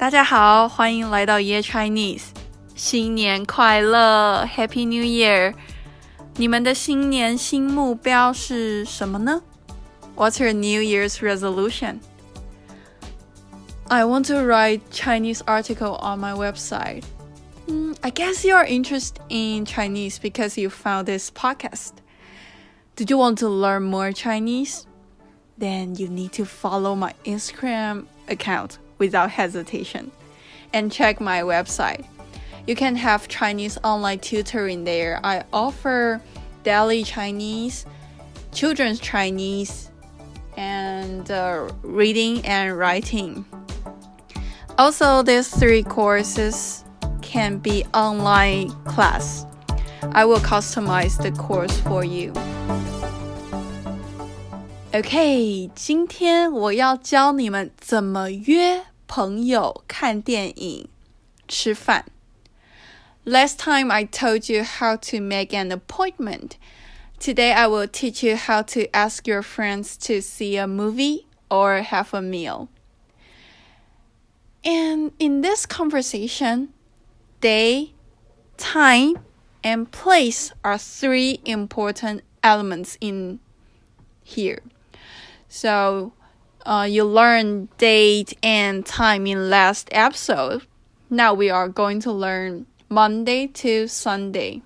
大家好，欢迎来到 Year Chinese，新年快乐，Happy New Year！你们的新年新目标是什么呢？What's your New Year's resolution? I want to write Chinese article on my website. Mm, I guess you are interested in Chinese because you found this podcast. Did you want to learn more Chinese? Then you need to follow my Instagram account without hesitation and check my website. You can have Chinese online tutoring there. I offer daily Chinese, children's Chinese, and uh, reading and writing. Also, these three courses can be online class. I will customize the course for you. OK，今天我要教你们怎么约 朋友看电影、吃饭。Last time I told you how to make an appointment. Today I will teach you how to ask your friends to see a movie or have a meal. And in this conversation, day, time, and place are three important elements in here. So uh, you learn date and time in last episode. Now we are going to learn Monday to Sunday.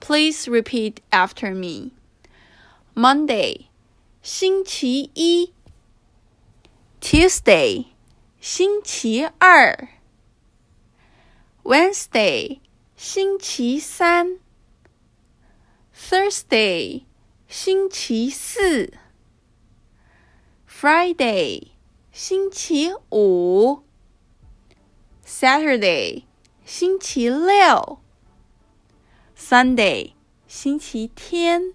Please repeat after me. Monday, 星期一 Tuesday, 星期二 Wednesday, 星期三 Thursday, 星期四 Friday 星期五，Saturday 星期六，Sunday 星期天。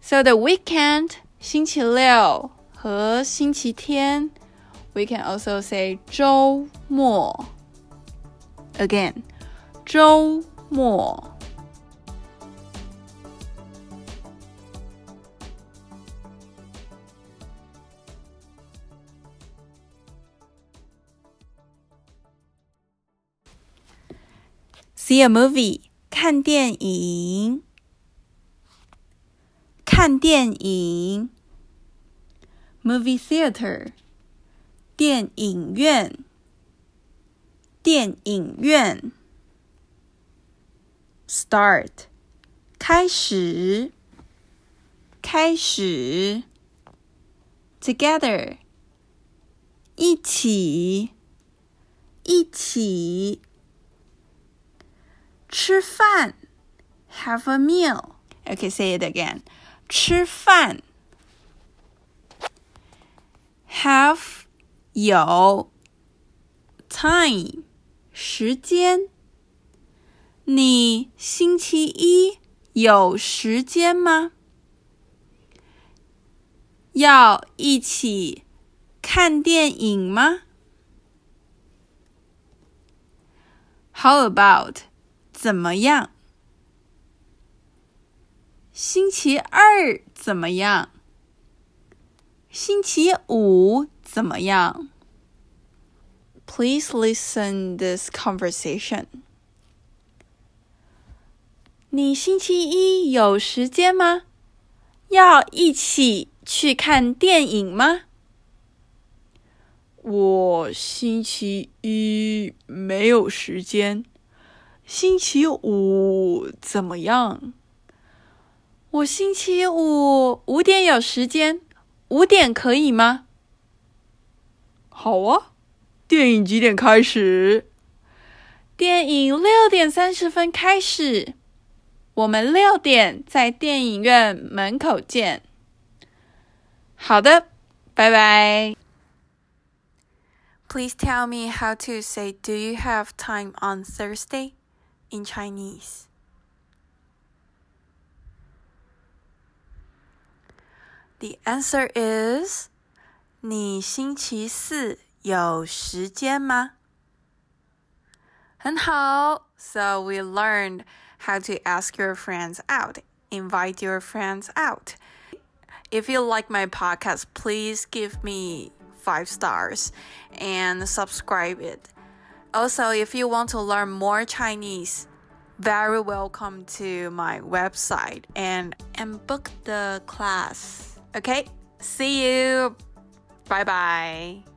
So the weekend 星期六和星期天，we can also say 周末。Again，周末。 See a movie，看电影。看电影，movie theater，电影院。电影院，start，开始。开始，together，一起。一起。吃饭，have a meal. Okay, say it again. 吃饭，have 有 time 时间。你星期一有时间吗？要一起看电影吗？How about 怎么样？星期二怎么样？星期五怎么样？Please listen this conversation. 你星期一有时间吗？要一起去看电影吗？我星期一没有时间。星期五怎么样？我星期五五点有时间，五点可以吗？好啊，电影几点开始？电影六点三十分开始，我们六点在电影院门口见。好的，拜拜。Please tell me how to say "Do you have time on Thursday?" in Chinese. The answer is 你星期四有时间吗？很好。So we learned how to ask your friends out, invite your friends out. If you like my podcast, please give me five stars and subscribe it. Also, if you want to learn more Chinese, very welcome to my website and and book the class. Okay? See you. Bye bye.